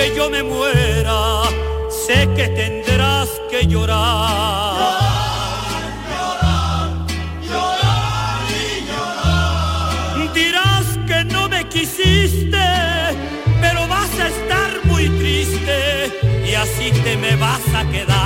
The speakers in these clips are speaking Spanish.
Que yo me muera, sé que tendrás que llorar. Dirás que no me quisiste, pero vas a estar muy triste y así te me vas a quedar.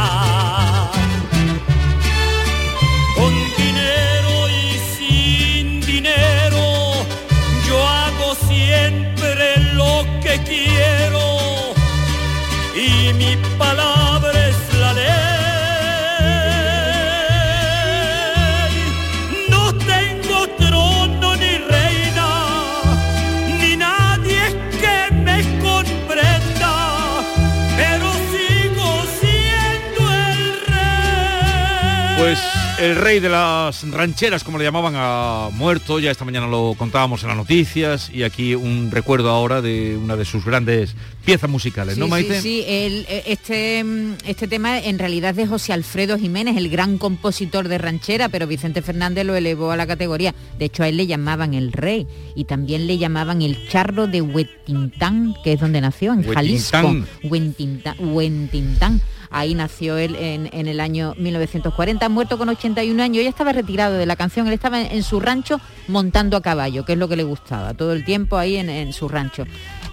El rey de las rancheras, como le llamaban, ha muerto, ya esta mañana lo contábamos en las noticias, y aquí un recuerdo ahora de una de sus grandes piezas musicales, ¿no, Sí, Maite? Sí, sí, el- eh, este, mm, este tema en realidad es de José Alfredo Jiménez, el gran compositor de ranchera, pero Vicente Fernández lo elevó a la categoría. De hecho, a él le llamaban el rey y también le llamaban el charro de Huetintán, que es donde nació, en Jalisco. Huetintán. Huentintán. Huentintán. Ahí nació él en, en el año 1940, muerto con 81 años. Ya estaba retirado de la canción, él estaba en, en su rancho montando a caballo, que es lo que le gustaba, todo el tiempo ahí en, en su rancho.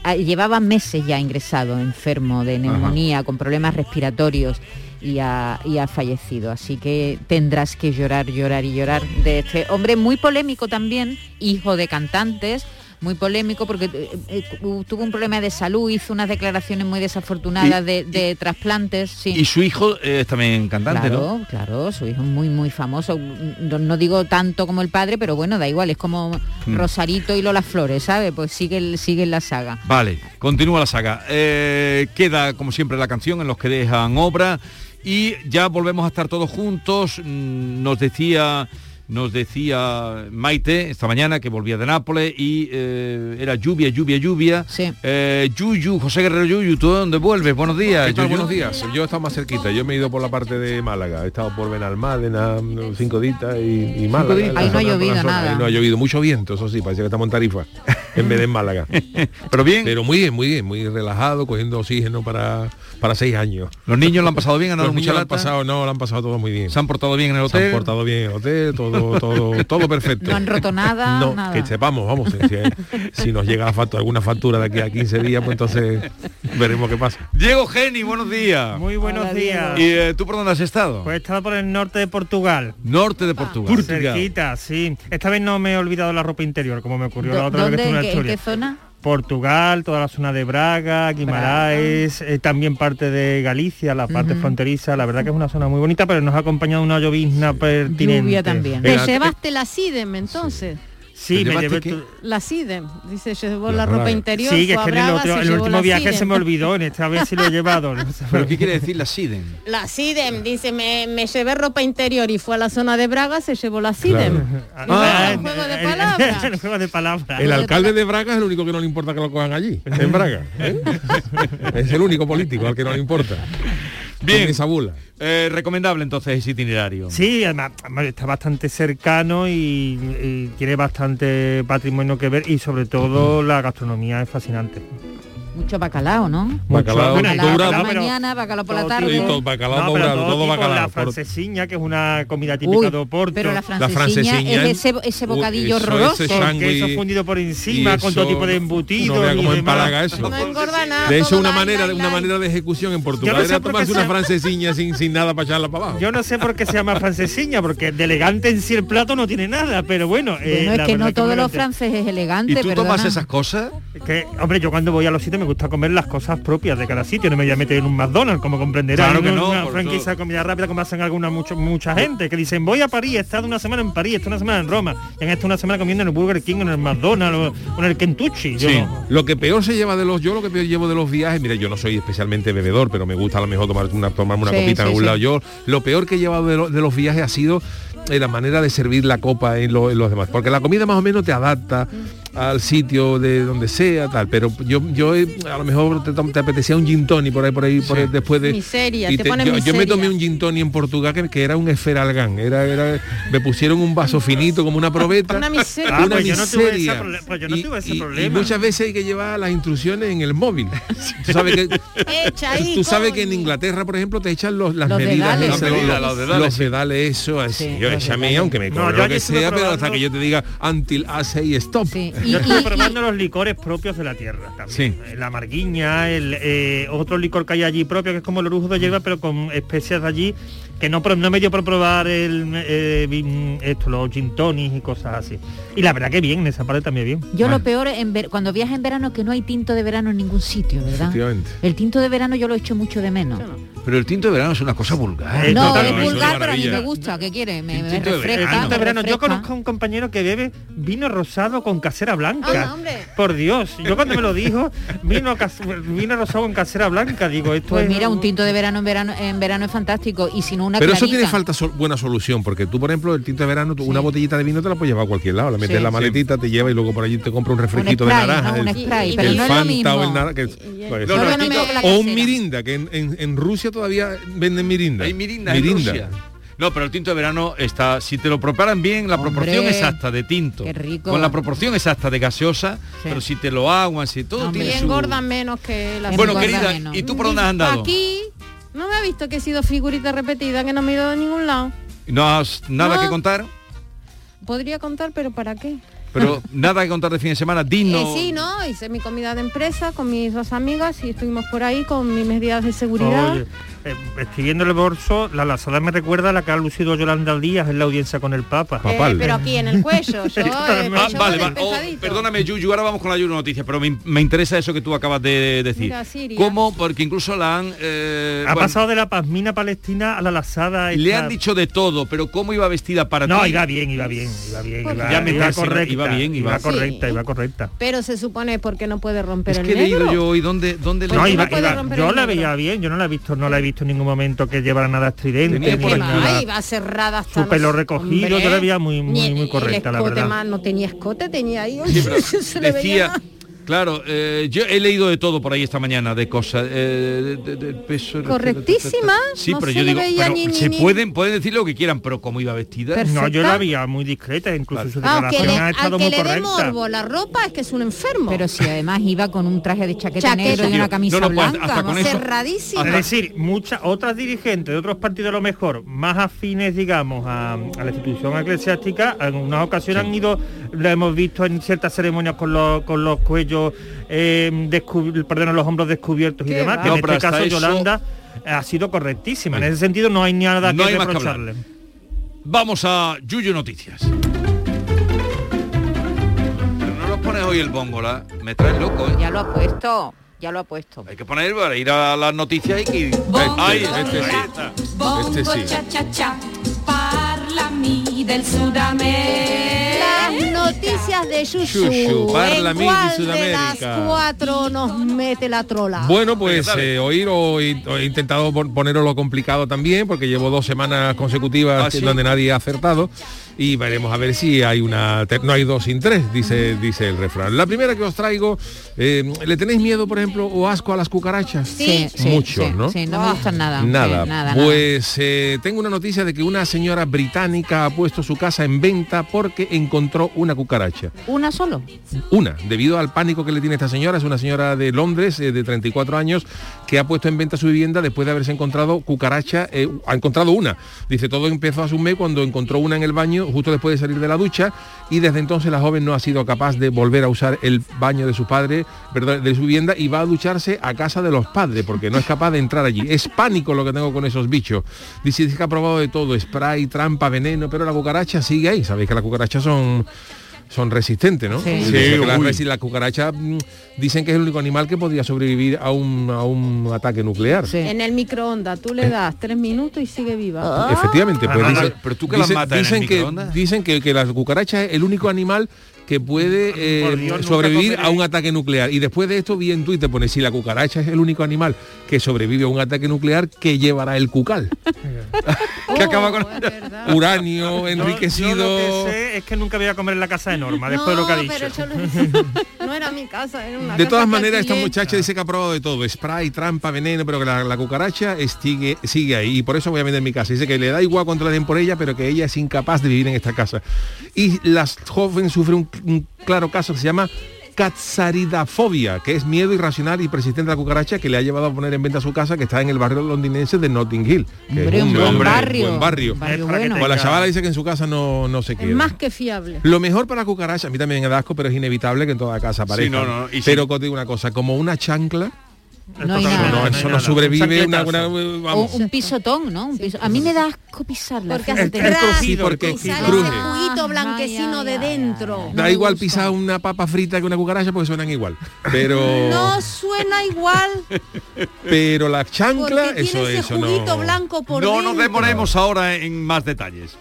Ah, Llevaba meses ya ingresado, enfermo de neumonía, con problemas respiratorios y ha, y ha fallecido. Así que tendrás que llorar, llorar y llorar de este hombre muy polémico también, hijo de cantantes, muy polémico porque eh, eh, tuvo un problema de salud, hizo unas declaraciones muy desafortunadas Y- de, de trasplantes. Sí. Y su hijo es también cantante, Claro, ¿no? claro, su hijo es muy, muy famoso. No, no digo tanto como el padre, pero bueno, da igual, es como Mm. Rosarito y Lola Flores, ¿sabe? Pues sigue, sigue la saga. Vale, continúa la saga. Eh, queda, como siempre, la canción en los que dejan obra y ya volvemos a estar todos juntos. Mm, Nos decía, nos decía Maite esta mañana que volvía de Nápoles y eh, era lluvia, lluvia, lluvia. Sí. Eh, Yuyu, José Guerrero Yuyu, ¿tú de dónde vuelves? Buenos días. ¿Qué tal? Yuyu. Buenos días. Yo he estado más cerquita. Yo me he ido por la parte de Málaga. He estado por Benalmádena, cinco días y, y Málaga. días. Ahí no ha llovido nada. Ahí no ha llovido. Mucho viento, eso sí. Parece que estamos en Tarifa. en vez de en Málaga. Pero bien, Pero muy bien, muy bien. Muy relajado, cogiendo oxígeno para, para seis años. los niños lo han pasado bien, han dado Los mucha niños lo han pasado, no, lo han pasado todo muy bien. se han portado bien en el Se han hotel. portado bien en el hotel, todo, todo, todo perfecto. No han roto nada, No, nada. que sepamos, vamos, si, nos llega la factura, alguna factura de aquí a 15 días, pues entonces veremos qué pasa. Diego Geni, buenos días. Muy buenos Hola, días. ¿Y eh, tú por dónde has estado? Pues he estado por el norte de Portugal. Norte de Portugal. Cerquita, sí. Esta vez no me he olvidado la ropa interior, como me ocurrió la ¿Dó- otra vez que ¿En en qué, en qué Asturias. zona? Portugal, toda la zona de Braga, Guimaraes, eh, también parte de Galicia, la parte fronteriza. La verdad que es una zona muy bonita, pero nos ha acompañado una llovizna pertinente. Lluvia también. Te llevaste la SIDEM entonces. Sí, ¿Te me llevé tu- La SIDEM. Dice, llevó La la, ropa interior. Sí, que es fue a que en el, otro- se último viaje se SIDEM. me olvidó, en esta vez sí lo he llevado. ¿Pero qué quiere decir la SIDEN? La SIDEM, dice, me, me llevé ropa interior y fue a la zona de Braga, se llevó la SIDEM. Ah, un juego de el- palabras. el juego de palabras. El alcalde de Braga es el único que no le importa que lo cojan allí, en Braga. ¿eh? es el único político al que no le importa. Bien. Con esa bula. Eh, recomendable entonces ese itinerario. Sí, además, además está bastante cercano y, y tiene bastante patrimonio que ver y sobre todo la gastronomía es fascinante. Mucho bacalao, ¿no? Bacalao Bacalao por la mañana, bacalao por la tarde. Y todo bacalao No, pero dourado, todo bacalao. La francesiña, que es una comida típica Uy, de Oporto. pero la La francesiña, es ese, ese Uy, bocadillo eso, horroroso. ese con sándwich queso fundido por encima, y con todo tipo de embutidos. No vea y cómo empalaga eso. No engorda nada. De hecho, una manera, una manera de ejecución en Portugal Yo no sé era por qué tomarse se una llama- francesiña sin, sin nada para echarla para abajo. Yo no sé por qué se llama francesiña, porque de elegante en sí el plato no tiene nada, pero bueno. eh, Bueno, es la que no todos los franceses es ¿Y elegante, tú tomas esas cosas? Que, hombre, yo cuando voy a los sitios me gusta comer las cosas propias de cada sitio, no me voy a meter en un McDonald's, como comprenderá. Claro que en no, una franquicia todo. de comida rápida como hacen alguna mucho, mucha gente, que dicen voy a París, he estado una semana en París, he estado una semana en Roma, y han estado una semana comiendo en el Burger King, en el McDonald's o, en el Kentucky. Yo Sí. no. Lo que peor se lleva de los, yo lo que peor llevo de los viajes, mira, yo no soy especialmente bebedor, pero me gusta a lo mejor tomar una, tomarme una Sí, copita en algún sí. lado. Yo lo peor que he llevado de, lo- de los viajes ha sido eh, la manera de servir la copa en, lo- en los demás, porque la comida más o menos te adapta al sitio de donde sea, tal, pero yo, yo eh, a lo mejor te, apetecía un gin tonic por ahí, por ahí, por ahí, después de... Miseria, y te ponen yo, yo me tomé un gin tonic en Portugal que, que era un esferalgán, era, era, me pusieron un vaso finito como una probeta. Una miseria. Ah, una pues yo no tuve ese pues yo no Y- tuve ese y- y problema. muchas veces hay que llevar las instrucciones en el móvil. Tú sabes que, ahí, tú sabes que en. Inglaterra, por ejemplo, te echan los, las Los medidas, dedales. esas, Los dedales, los dedales, los sí. dedales, eso, así. Sí, yo échame, aunque me No, lo que sea, pero hasta que yo te diga until I say stop. Sí. Yo y- estuve y- probando los licores propios de la tierra también. Sí. La marguiña, el eh, otro licor que hay allí propio, que es como el orujo de hierba, pero con especias de allí, que no, no me dio por probar el, eh, vin- esto, los gin tonics y cosas así. Y la verdad que bien, en esa parte también bien. Yo lo peor en ver- cuando viajas en verano es que no hay tinto de verano en ningún sitio, ¿verdad? Efectivamente. El tinto de verano yo lo echo mucho de menos. Pero el tinto de verano es una cosa vulgar. Eh, No, es no, es una vulgar, pero a mí me gusta. ¿Qué quiere? Me, me tinto de refresca. El tinto de me verano. Yo conozco a un compañero que bebe vino rosado con casera blanca. Ah, hombre. Por Dios, yo cuando me lo dijo, vino, vino rosado con casera blanca, digo, esto Pues es- mira, un tinto de verano en verano en verano es fantástico y si no una Pero eso tiene falta sol- buena solución, porque tú, por ejemplo, el tinto de verano, tú, una botellita de vino te la puedes llevar a cualquier lado, la metes Sí. en la maletita, te lleva y luego por allí te compra un un refresquito de naranja. el- spray, y- pero el no es lo Fanta mismo. o el naranja. pues, No, o un mirinda, que en, en- en Rusia todavía venden mirinda. Hay mirinda, en Rusia. No, pero el tinto de verano está, si te lo preparan bien, la Hombre, proporción exacta de tinto, qué rico. con la proporción exacta de gaseosa, Sí. pero si te lo aguan, si todo Hombre. Y tiene su... engordan menos que la Bueno, querida, menos. ¿y tú por dónde has andado? Aquí no me ha visto que he sido figurita repetida, que no me he ido a ningún lado. ¿No has nada No. que contar? Podría contar, pero ¿para qué? Pero nada que contar de fin de semana, dinos. Eh, sí, ¿no? Hice mi comida de empresa con mis dos amigas y estuvimos por ahí con mis medidas de seguridad. Oye, eh, estoy viendo el bolso, la lazada me recuerda a la que ha lucido Yolanda Díaz en la audiencia con el Papa. Eh, pero aquí en el cuello, yo, el Ah, vale, vale. Oh, perdóname, Yuyu, ahora vamos con la Yuyu Noticias, pero me, me interesa eso que tú acabas de decir. Mira. ¿Cómo? Porque incluso la han... eh, Ha bueno, pasado de la pasmina palestina a la lazada. Le han dicho de todo, pero ¿cómo iba vestida para No, ti? iba bien, iba bien, iba bien, Pues iba, ya me iba correcta, iba bien, iba- iba correcta, Sí. iba correcta. Pero se supone porque no puede romper Es el que he negro. leído yo hoy dónde, dónde Pues No, iba, no puede iba- romper yo el la negro. veía bien, yo no la he visto, no la he visto en ningún momento que llevara nada estridente, Tenía ni por ¿Qué aquí nada. más? Iba cerrada hasta Su pelo recogido, hombre. yo la veía muy- muy- muy el correcta, la escote verdad. más, no tenía escote, tenía ahí. Sí, pero se le veía decía, más. Claro, eh, yo he leído de todo por ahí esta mañana, de cosas, eh, de- de- del peso... Correctísima, Sí, no pero se yo digo, pero ni- ni- se ni- pueden, pueden decir lo que quieran, pero cómo iba vestida. No, yo la veía muy discreta, incluso su Ah, declaración le- ha estado que muy le dé correcta. morbo la ropa es que es un enfermo. Pero si además iba con un traje de chaqueta, Chaqueta. negro y una camisa no, no, pues, blanca. hasta con vamos. eso- cerradísima. Es decir, muchas otras dirigentes de otros partidos a lo mejor más afines, digamos, a, a la institución eclesiástica, en unas ocasiones han ido, lo hemos visto en ciertas ceremonias con los, con los cuellos, eh, perdón, los hombros descubiertos y demás, va. que No, en este caso eso- Yolanda ha sido correctísima. En ese sentido no hay nada No que hay más que hablar. reprocharle. Vamos a Yuyu Noticias. Pero no nos pones hoy el bongola, me traes loco, ¿eh? Ya lo ha puesto, ya lo ha puesto. Hay que poner para ir a las noticias y que... Ay, este ahí sí. está. Bongo Este sí. cha cha cha, parlami del Sudamérica. Las noticias de Yuyu. Yuyu, ¿En parlami di cuál de Sudamérica? las cuatro nos mete la trola? Bueno, pues eh, hoy lo he, he intentado pon- poneros lo complicado también, porque llevo dos semanas consecutivas ¿Ah, sí? donde nadie ha acertado. Y veremos a ver si hay una... No hay dos sin tres, dice, dice el refrán. La primera que os traigo, eh, ¿le tenéis miedo, por ejemplo, o asco a las cucarachas? Sí, sí, Mucho, sí, ¿no? Sí, no me gustan nada. Nada. nada, nada. pues eh, tengo una noticia de que una señora británica ha puesto su casa en venta porque encontró una cucaracha. ¿Una solo? Una, debido al pánico que le tiene esta señora, es una señora de Londres eh, de 34 años que ha puesto en venta su vivienda después de haberse encontrado cucaracha, eh, ha encontrado una. Dice, todo empezó hace un mes cuando encontró una en el baño justo después de salir de la ducha y desde entonces la joven no ha sido capaz de volver a usar el baño de su padre, perdón, de su vivienda y va a ducharse a casa de los padres porque no es capaz de entrar allí. Es pánico lo que tengo con esos bichos. Dice, dice que ha probado de todo, spray, trampa, veneno, pero la cucaracha sigue ahí. Sabéis que las cucarachas son son resistentes, ¿no? Sí. Sí, Sí, que las, las cucarachas mm, dicen que es el único animal que podría sobrevivir a un, a un ataque nuclear. Sí. En el microondas, tú le das tres minutos y sigue viva. Efectivamente, pues Ah, dice- pero- tú que las dice- matas en el dicen que microondas. dicen que, que la cucaracha es el único animal que puede eh, Dios, nunca sobrevivir a un ataque nuclear. Y después de esto vi en Twitter pone si la cucaracha es el único animal que sobrevive a un ataque nuclear, que llevará el cucal? que acaba con... Oh. Uranio enriquecido. Yo, lo que sé es que nunca voy a comer en la casa de Norma, después de lo que ha No, dicho. pero yo lo- no era mi casa, era una De casa todas maneras, esta muchacha dice que ha probado de todo, spray, trampa, veneno, pero que la, la cucaracha sigue, sigue ahí. Y por eso voy a vender mi casa. Dice que le da igual cuánto le den por ella, pero que ella es incapaz de vivir en esta casa. Y la joven sufre un, un claro caso que se llama catsaridafobia, que es miedo irracional y persistente a la cucaracha que le ha llevado a poner en venta su casa que está en el barrio londinense de Notting Hill. Que Hombre, es un buen hombre, barrio. buen barrio. Barrio bueno. Pues la chavala dice que en su casa no, no se Es quiere. más que fiable. Lo mejor para la cucaracha, a mí también me da asco, pero es inevitable que en toda casa aparezca. no, no, y sí. pero te digo una cosa, como una chancla, No hay nada. no, eso no sobrevive Un una, una- vamos. O un pisotón, ¿no? Un piso- A mí me da asco pisarla. Porque el crujido, porque el crujido. sale cruje. ese juguito blanquecino ay, de dentro. ay, ay. Da igual pisar una papa frita que una cucaracha porque suenan igual. Pero No suena igual pero la chancla, porque eso tiene ese eso juguito no. blanco por No dentro. nos demoremos ahora en más detalles.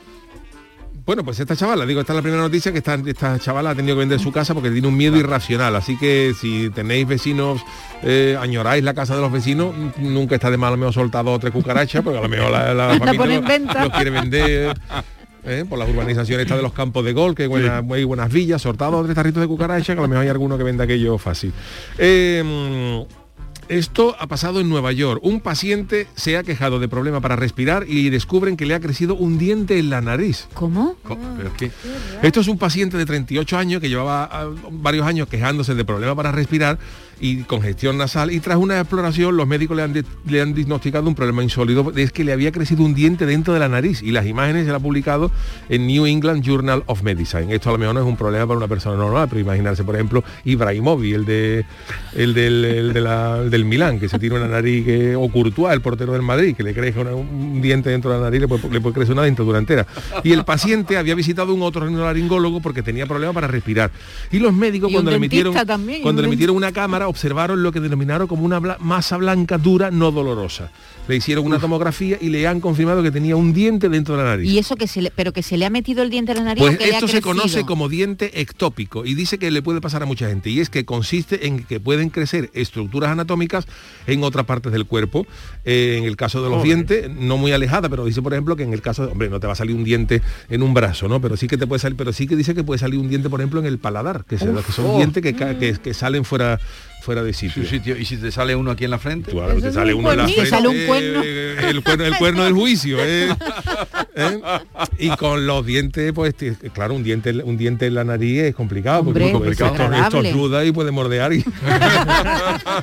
Bueno, pues esta chavala, digo, esta es la primera noticia que esta, esta chavala ha tenido que vender su casa porque tiene un miedo irracional. Así que si tenéis vecinos, eh, añoráis la casa de los vecinos, n- nunca está de mal, me he soltado tres cucarachas, porque a lo mejor la, la familia pone en lo- venta. lo quiere vender. eh, por las urbanizaciones estas de los campos de gol, que hay buenas, muy buenas villas, sortados tres tarritos de cucaracha, que a lo mejor hay alguno que venda aquello fácil. Eh, esto ha pasado en Nueva York. Un paciente se ha quejado de problema para respirar y descubren que le ha crecido un diente en la nariz. ¿Cómo? Co- Pero es que... Esto es un paciente de 38 años que llevaba ah, varios años quejándose de problemas para respirar y congestión nasal y tras una exploración los médicos le han, le han diagnosticado un problema insólito, es que le había crecido un diente dentro de la nariz y las imágenes se las ha publicado en New England Journal of Medicine. Esto a lo mejor no es un problema para una persona normal, pero imaginarse, por ejemplo, Ibrahimovic, el de el del, el de la- el del Milán, que se tiene una nariz que, o Courtois, el portero del Madrid, que le crece una- un diente dentro de la nariz, le puede, le puede crecer una dentadura entera. Y el paciente había visitado un otro laringólogo porque tenía problemas para respirar. Y los médicos Y cuando le emitieron también, cuando le emitieron una cámara observaron lo que denominaron como una masa blanca dura no dolorosa. Le hicieron una tomografía y le han confirmado que tenía un diente dentro de la nariz. Y eso que se le, pero que se le ha metido el diente a la nariz. Pues o que le ha esto se conoce como diente ectópico y dice que le puede pasar a mucha gente y es que consiste en que pueden crecer estructuras anatómicas en otras partes del cuerpo. Eh, en el caso de los Joder. dientes, no muy alejada, pero dice por ejemplo que en el caso, de, hombre, no te va a salir un diente en un brazo, ¿no? Pero sí que te puede salir, pero sí que dice que puede salir un diente, por ejemplo, en el paladar, que, se- que son oh. dientes que, ca- que- que salen fuera fuera de Su sitio. sitio. Y si te sale uno aquí en la frente. Te sale un uno en la frente, Sale un cuerno. eh, el cuerno, el cuerno del juicio, ¿eh? ¿Eh? Y con los dientes, pues claro, un diente, un diente en la nariz es complicado, porque Hombre, porque esto, esto desagradable. ruda y puede mordear. Y,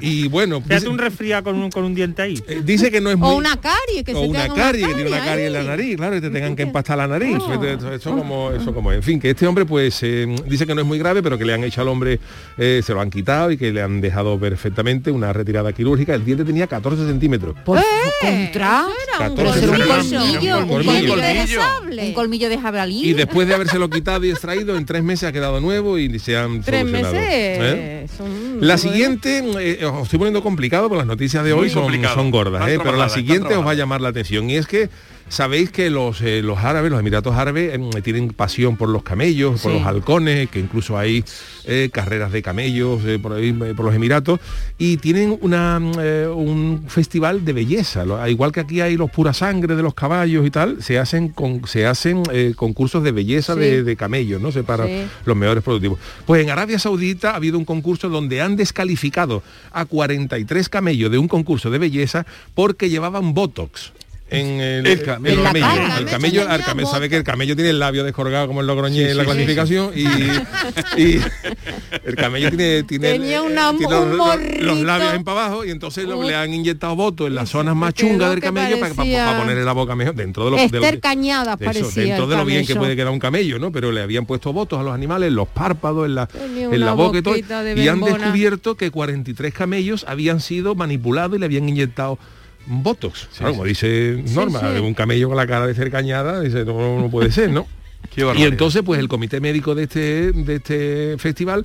y bueno, dice, un resfriado con un, con un diente ahí. eh, dice que no es muy... O una carie, que o se una carie, que tiene una carie en la nariz, claro, y te tengan que empastar la nariz. Oh. Eso, eso como, eso como, en fin, que este hombre pues eh, dice que no es muy grave, pero que le han hecho al hombre, eh, se lo han quitado y que le han dejado perfectamente una retirada quirúrgica. El diente tenía 14 centímetros. Por Eh, contra. Era un Pero será un colmillo, un colmillo de sable. Un colmillo de jabalí. Y después de habérselo quitado y extraído, en tres meses ha quedado nuevo y se han Tres solucionado. meses. ¿eh? son- La siguiente, eh, os estoy poniendo complicado, porque las noticias de hoy son, son gordas, ¿eh? pero la siguiente os va a llamar la atención y es que sabéis que los, eh, los árabes, los Emiratos Árabes, eh, tienen pasión por los camellos, por los halcones, que incluso hay eh, carreras de camellos eh, por ahí, por los Emiratos, y tienen una, mm, un festival de belleza. Igual que aquí hay los pura sangre de los caballos y tal, se hacen, con, se hacen concursos de belleza Sí. de, de camellos, ¿no? Se para Sí. los mejores productivos. Pues en Arabia Saudita ha habido un concurso donde han descalificado a 43 camellos de un concurso de belleza porque llevaban botox. En el, El camello. el camello. cara. El camello, camello sabe que el camello tiene el labio descolgado como el logroñé Sí, en la sí, sí, clasificación y, y el camello tiene, tiene, Tenía una- tiene un los, labios en para abajo y entonces lo- le han inyectado votos en las zonas más chungas del camello para, parecía ponerle la boca mejor dentro de lo, de lo- Cañadas de eso, parecía dentro de lo bien que puede quedar un camello, ¿no? Pero le habían puesto votos a los animales, en los párpados, en la, en la boca y todo. Y han descubierto que 43 camellos habían sido manipulados y le habían inyectado Botox. Claro, como dice Norma, sí. un camello con la cara de ser cañada, dice, no, no puede ser, ¿no? Qué Y entonces, pues el comité médico de este, de este festival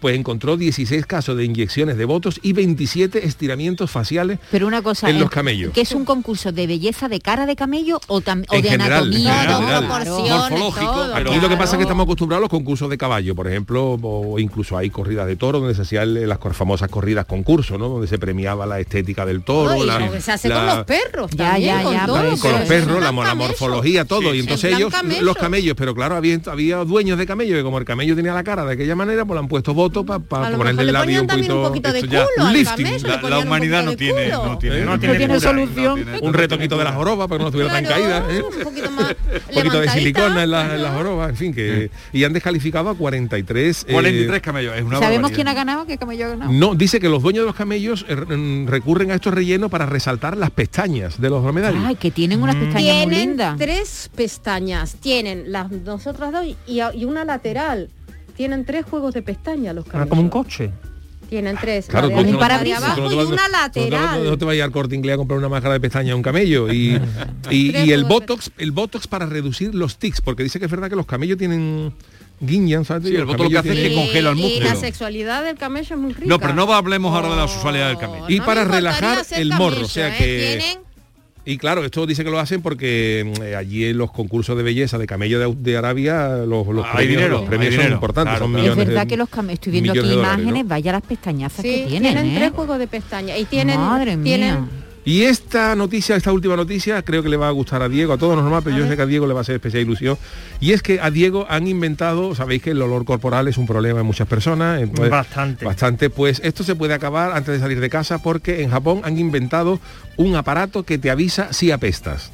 pues encontró 16 casos de inyecciones de votos y 27 estiramientos faciales Pero una cosa, en ¿eh? los camellos. ¿que es un concurso de belleza de cara de camello o, tam- o En de general, anatomía? en general. proporciones, Morfológico, todo, Aquí pero- lo que pasa es que estamos acostumbrados a los concursos de caballo, por ejemplo, o incluso hay corridas de toro donde se hacían las famosas corridas concurso, ¿no? Donde se premiaba la estética del toro, No, la- que se hace la- con los perros Ya, también, ya, con ya, todo, pero con los perros, la, la camello. morfología, todo. Sí, y entonces ellos, camello. los camellos, pero claro, había, había dueños de camellos, que como el camello tenía la cara de aquella manera, pues le han puesto votos para A lo ponerle el labio un también un poquito... poquito de ya- culo al lifting. camello, La, la humanidad no poquito de tiene, no tiene. No tiene cura, solución. no tiene- Un retoquito de las jorobas para que no estuviera tan Claro, caída. ¿eh? un poquito más Un poquito de silicona en las en las jorobas, en fin, que... Y han descalificado a 43... eh, 43 camellos, es una ¿Sabemos barbaridad. quién ha ganado? ¿Qué camello ha ganado? No, dice que los dueños de los camellos eh, mm, recurren a estos rellenos para resaltar las pestañas de los dromedarios. Ay, que tienen unas pestañas muy Tienen lindas. tres pestañas, tienen las nosotras dos y, y una lateral. Tienen tres juegos de pestañas los Ah, camellos. como un coche. Tienen tres. Claro, la de, no- abajo y una no- no- lateral. No, te vayas al corte inglés a comprar una máscara de pestaña a un camello. Y, y, y el botox, el botox para reducir los tics, porque dice que es verdad que los camellos tienen guiñan, ¿sabes? Sí, el botox lo que hace es que congela el Y músculo. la sexualidad del camello es muy rica. No, pero no hablemos ahora de la sexualidad del camello. Y No para relajar el morro, o sea ¿eh? que- Tienen Y claro, esto dice que lo hacen porque mm, eh, allí en los concursos de belleza de camello de, de Arabia los, los Hay premios, dinero, los premios hay son dinero, importantes, claro, son claro. Es verdad de- que los camellos, estoy viendo aquí dólares, imágenes, ¿no? vaya las pestañazas Sí, que tienen, tienen ¿eh? tres juegos de pestañas y tienen Madre mía. tienen Y esta noticia, esta última noticia, creo que le va a gustar a Diego, a todos normal, pero yo sé que a Diego le va a hacer especial ilusión. Y es que a Diego han inventado, sabéis que el olor corporal es un problema en muchas personas. entonces- Bastante. Bastante, pues esto se puede acabar antes de salir de casa porque en Japón han inventado un aparato que te avisa si apestas.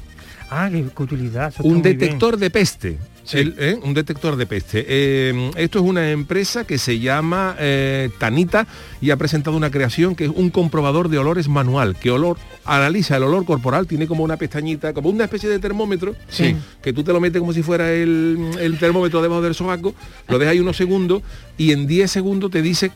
Ah, qué, utilidad. eso Un bien. detector de peste. El- ¿eh? Un detector de peste. Eh, esto es una empresa que se llama eh, Tanita y ha presentado una creación que es un comprobador de olores manual, que olor analiza el olor corporal, tiene como una pestañita, como una especie de termómetro, Sí. que tú te lo metes como si fuera el, el termómetro debajo del sobaco, lo dejas ahí unos segundos y en 10 segundos te dice,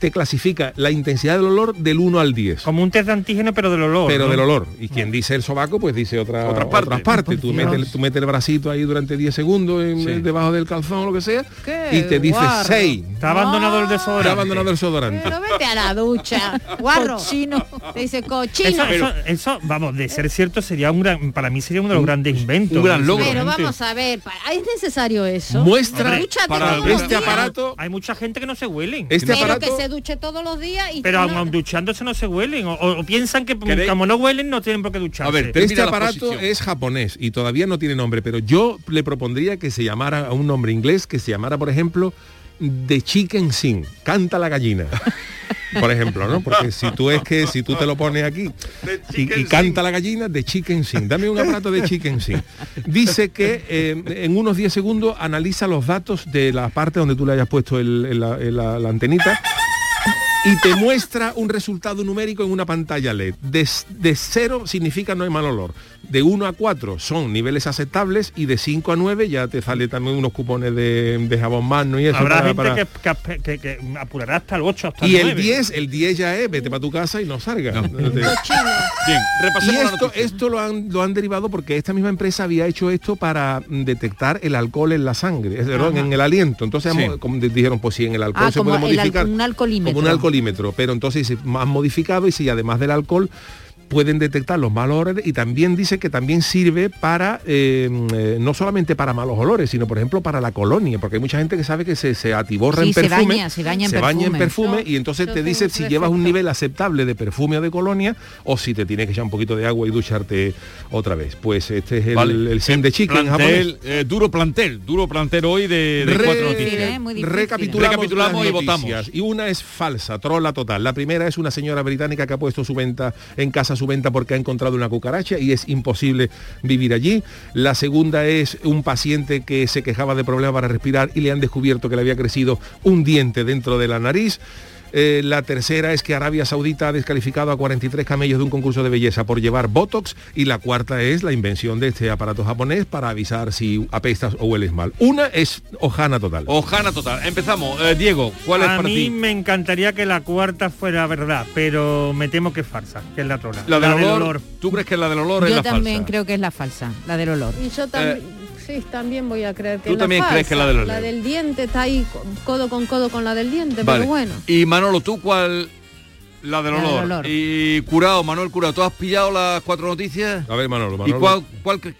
te clasifica la intensidad del olor del 1 al 10 Como un test de antígeno, pero del olor. pero ¿no? del olor. Y quien dice el sobaco, pues dice otra, Otras otras partes. Tú, metes, tú metes el bracito ahí durante 10 segundos en- Sí. debajo del calzón o lo que sea Qué y te dice guarro. 6. Está abandonado el desodorante. abandonado el desodorante. Pero vete a la ducha, guarro. Cochino. Te dice cochino. eso, eso, vamos, de ser cierto, sería un gran, para mí sería uno de los grandes inventos. un gran logro. Pero vamos a ver, ¿es necesario eso? Muestra Dúchate para este días. aparato, Hay mucha gente que no se huelen. este Pero aparato que se duche todos los días y pero no- aun duchándose no se huelen. O, o piensan que ¿Queréis? como no huelen no tienen por qué ducharse. A ver, este aparato posición. es japonés y todavía no tiene nombre, pero yo le propondría que se llamara a un nombre inglés, que se llamara, por ejemplo, The Chicken Sing, canta la gallina. Por ejemplo, ¿no? Porque si tú es que si tú te lo pones aquí y, y canta la gallina de Chicken Sing, dame un aparato de Chicken Sing. Dice que eh, en unos 10 segundos analiza los datos de la parte donde tú le hayas puesto el- el- la- el- la- la antenita y te muestra un resultado numérico en una pantalla LED. De, de 0 significa no hay mal olor. De 1 a 4 son niveles aceptables y de 5 a 9 ya te sale también unos cupones de, de jabón mano y eso. Habrá para- gente para- Que, que- que- que apurará hasta el 8, hasta Y el el 9. 10, el 10 ya es, vete para tu casa y no salga. cochino. Bien, Y repasemos la esto, noticia. esto lo han, lo han derivado porque esta misma empresa había hecho esto para detectar el alcohol en la sangre, en el aliento. Entonces Sí. como di- dijeron, pues sí, en el alcohol Ah, se como puede el al- modificar. un alcoholímetro. Como un alcoholímetro. Pero entonces han modificado y si además del alcohol pueden detectar los malos olores y también dice que también sirve para eh, eh, no solamente para malos olores sino por ejemplo para la colonia porque hay mucha gente que sabe que se, se atiborra Sí, en se perfume baña, se baña en en perfume. y entonces te dice si llevas un nivel aceptable de perfume o de colonia o si te tienes que echar un poquito de agua y ducharte otra vez pues este es el, Vale. el Zen de Chicken japonés Plantel, eh, duro plantel, duro plantel hoy de, de Re- cuatro noticias. ¿eh? Difícil. Recapitulamos, Recapitulamos y votamos. Y una es falsa, trola total. La primera es una señora británica que ha puesto su venta en casa su venta porque ha encontrado una cucaracha y es imposible vivir allí. La segunda es un paciente que se quejaba de problemas para respirar y le han descubierto que le había crecido un diente dentro de la nariz. Eh, la tercera es que Arabia Saudita ha descalificado a 43 camellos de un concurso de belleza por llevar Botox. Y la cuarta es la invención de este aparato japonés para avisar si apestas o hueles mal. Una es hojana total. Ojana total. Empezamos. Eh, Diego, ¿cuál es A para mí ti? me encantaría que la cuarta fuera verdad, pero me temo que es farsa, que es la trola. La del olor, ¿Tú crees que la del olor es Yo la también falsa? creo que es la falsa, la del olor. Y yo también, Eh, sí. También voy a creer que Tú la también crees que la del La olor. del diente está ahí co- codo con codo con la del diente, Vale. pero bueno. Y Manolo, ¿tú cuál? La del La del olor. Y Curado, Manuel Curado, ¿tú has pillado las cuatro noticias? A ver, Manolo, ¿Y Manolo. cuál, cuál que-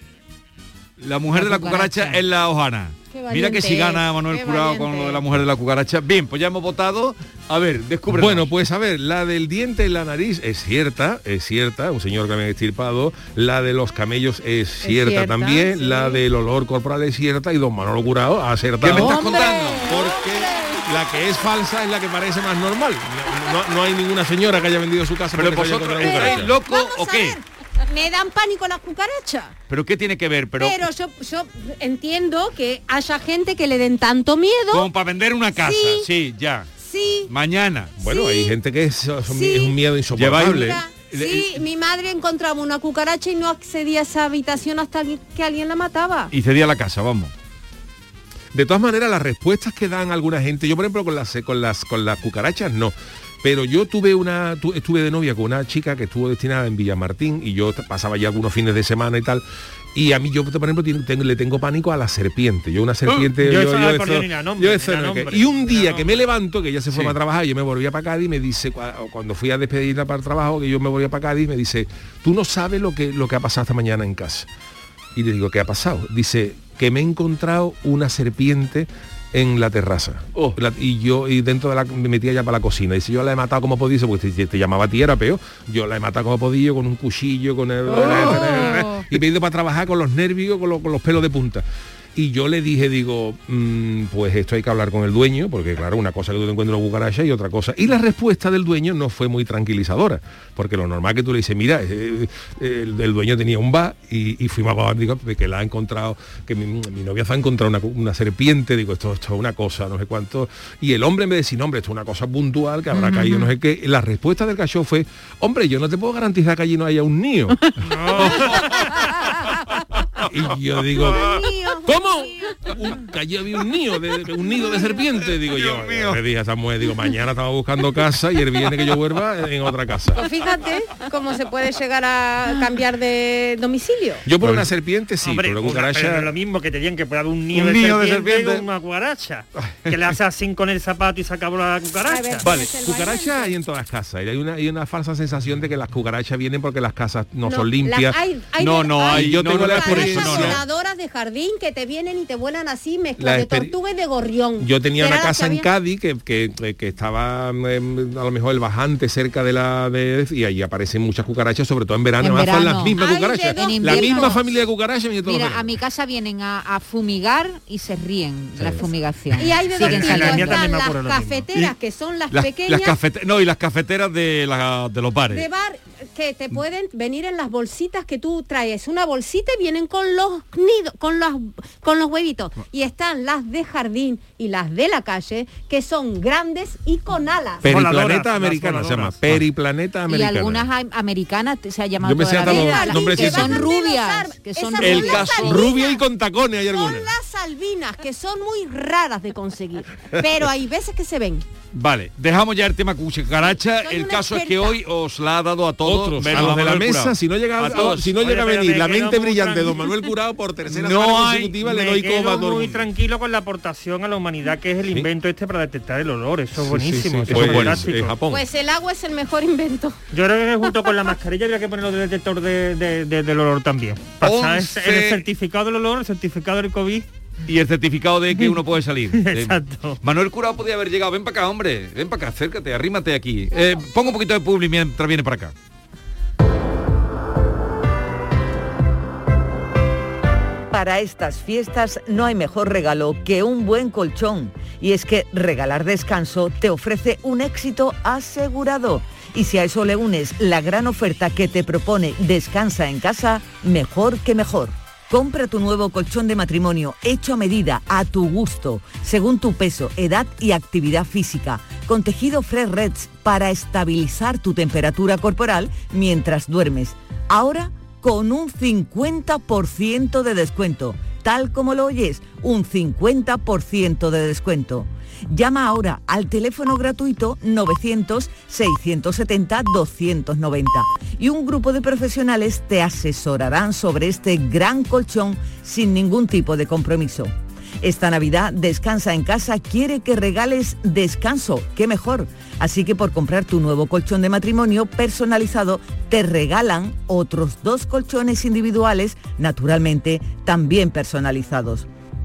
La mujer La de la cucaracha, cucaracha. es la hojana. Qué Mira que si gana Manuel qué Curado con lo de la mujer de la cucaracha. Bien, pues ya hemos votado. A ver, descubre. Bueno, pues a ver, la del diente en la nariz es cierta, es cierta, un señor que me ha extirpado, la de los camellos es cierta, cierta, también, sí. la del olor corporal es cierta y don Manolo Curado ha acertado. ¿Qué me estás ¡Hombre! contando? Porque la que es falsa es la que parece más normal. No, no- no hay ninguna señora que haya vendido su casa Pero vosotros locos Vamos o a qué? Me dan pánico las cucarachas. ¿Pero qué tiene que ver? Pero, Pero, yo, yo entiendo que haya gente que le den tanto miedo. como para vender una casa. Sí, Sí. ya. Sí. Mañana. Bueno, Sí. hay gente que es, son- Sí. es un miedo insoportable. Mira, sí, mi madre encontraba una cucaracha y no accedía a esa habitación hasta que alguien la mataba. Y cedía la casa, vamos. De todas maneras, las respuestas que dan alguna gente, yo por ejemplo con las con las con las cucarachas no. Pero yo tuve una, tu- estuve de novia con una chica que estuvo destinada en Villamartín y yo pasaba ya algunos fines de semana y tal. Y a mí yo, por ejemplo, tengo- le tengo pánico a la serpiente. Yo una serpiente... Uh, yo eso- nombre, eso no, que- nombre, y un día que me levanto, que ella se fue Sí. para trabajar, yo me volvía para Cádiz y me dice, cua- cuando fui a despedirla para el trabajo, que yo me volvía para Cádiz, me dice, tú no sabes lo que, lo que ha pasado esta mañana en casa. Y le digo, ¿qué ha pasado? Dice, que me he encontrado una serpiente en la terraza. Oh. La- y yo y dentro de la me metía ya para la cocina. Dice, yo la he matado como podía, porque te, te llamaba a ti era peor. Yo la he matado como podía, con un cuchillo, con el... Oh. Y me he ido para trabajar con los nervios, con, los- con los pelos de punta. Y yo le dije, digo, mm, pues esto hay que hablar con el dueño, porque claro, una cosa que tú te encuentres una cucaracha y otra cosa. Y la respuesta del dueño no fue muy tranquilizadora, porque lo normal que tú le dices, mira, eh, el, el dueño tenía un bar y, y fuimos a probar, digo, que la ha encontrado, que mi, mi novia se ha encontrado una serpiente, digo, esto, esto es una cosa, no sé cuánto. Y el hombre me decía, no, hombre, esto es una cosa puntual, que habrá caído, no sé qué. La respuesta del cachorro fue, hombre, yo no te puedo garantizar que allí no haya un niño. y yo digo, ¿Cómo? Un, que allí había un nido de, un nido de serpiente, digo yo. Le dije a esa mujer, digo, mañana estaba buscando casa y el viene que yo vuelva en otra casa. Pues fíjate cómo se puede llegar a cambiar de domicilio. Yo por una serpiente sí, Hombre, pero la una- pero cucaracha... no es lo mismo que te digan que puede haber un nido, Un de, nido de serpiente con una cucaracha. que le hace así con el zapato y se acabó la cucaracha. ver. Vale, bailante. hay en todas las casas. Y hay una, hay una falsa sensación de que las cucarachas vienen porque las casas no, No, son limpias. las- hay- hay No, de- no, hay- yo no, tengo no, la por cucarachas no, de jardín que te vienen y te vuelan así La mezcla de tortuga y de gorrión. Yo tenía una casa que en había- Cádiz que, que- que estaba em, a lo mejor el bajante cerca de la de y ahí aparecen muchas cucarachas, sobre todo en verano. En son verano. las mismas Ay, cucarachas. dos La misma familia de cucarachas viene todos los Mira, a mi casa vienen a, a fumigar y se ríen de la fumigación. Y hay de dos tipos. La Están me las cafeteras, que son las, Las, pequeñas las cafete- no, y las cafeteras de, la- de los bares. de bar que te pueden venir en las bolsitas que tú traes. Una bolsita y vienen con los nidos, con los, con los huevitos. Y están las de jardín y las de la calle, que son grandes y con alas. Periplaneta americana se llama. Periplaneta Y americana. algunas am- americanas se ha llamado Yo me sé toda la hasta los vida, que son rubias, que son El caso-. Rubia y con tacones hay algunas. Son las albinas, que son muy raras de conseguir. Pero hay veces que se ven. Vale, dejamos ya el tema cucaracha. Soy El caso es que hoy os la ha dado a todos. Otros, menos a los de la mesa, Curao. si no llega, A todos. si no Oye, llega a venir la mente brillante de don. Manuel Curado por tercera No semana hay- consecutiva, le doy quedo coma a todo el muy tranquilo con la aportación a la humanidad que es el Sí. invento este para detectar el olor. Eso es Sí, buenísimo. sí, eso fue es bueno, fantástico. en Japón. Pues el agua es el mejor invento. Yo creo que junto con la mascarilla habría que ponerlo del detector de, de- de- del olor también. Pasar el certificado del olor, el certificado del COVID. Y el certificado de que uno puede salir. Exacto. Manuel Curao podía haber llegado. Ven para acá, hombre. Ven para acá, acércate, arrímate aquí. Eh, pongo un poquito de publi mientras viene para acá. Para estas fiestas no hay mejor regalo que un buen colchón. Y es que regalar descanso te ofrece un éxito asegurado. Y si a eso le unes la gran oferta que te propone Descansa en casa, mejor que mejor. Compra tu nuevo colchón de matrimonio hecho a medida, a tu gusto, según tu peso, edad y actividad física, con tejido Fresh Reds para estabilizar tu temperatura corporal mientras duermes. Ahora con un 50% de descuento. Tal como lo oyes, un 50% de descuento. Llama ahora al teléfono gratuito 900-670-290 y un grupo de profesionales te asesorarán sobre este gran colchón sin ningún tipo de compromiso. Esta Navidad Descansa en casa quiere que regales descanso, qué mejor. Así que por comprar tu nuevo colchón de matrimonio personalizado te regalan otros dos colchones individuales, naturalmente también personalizados.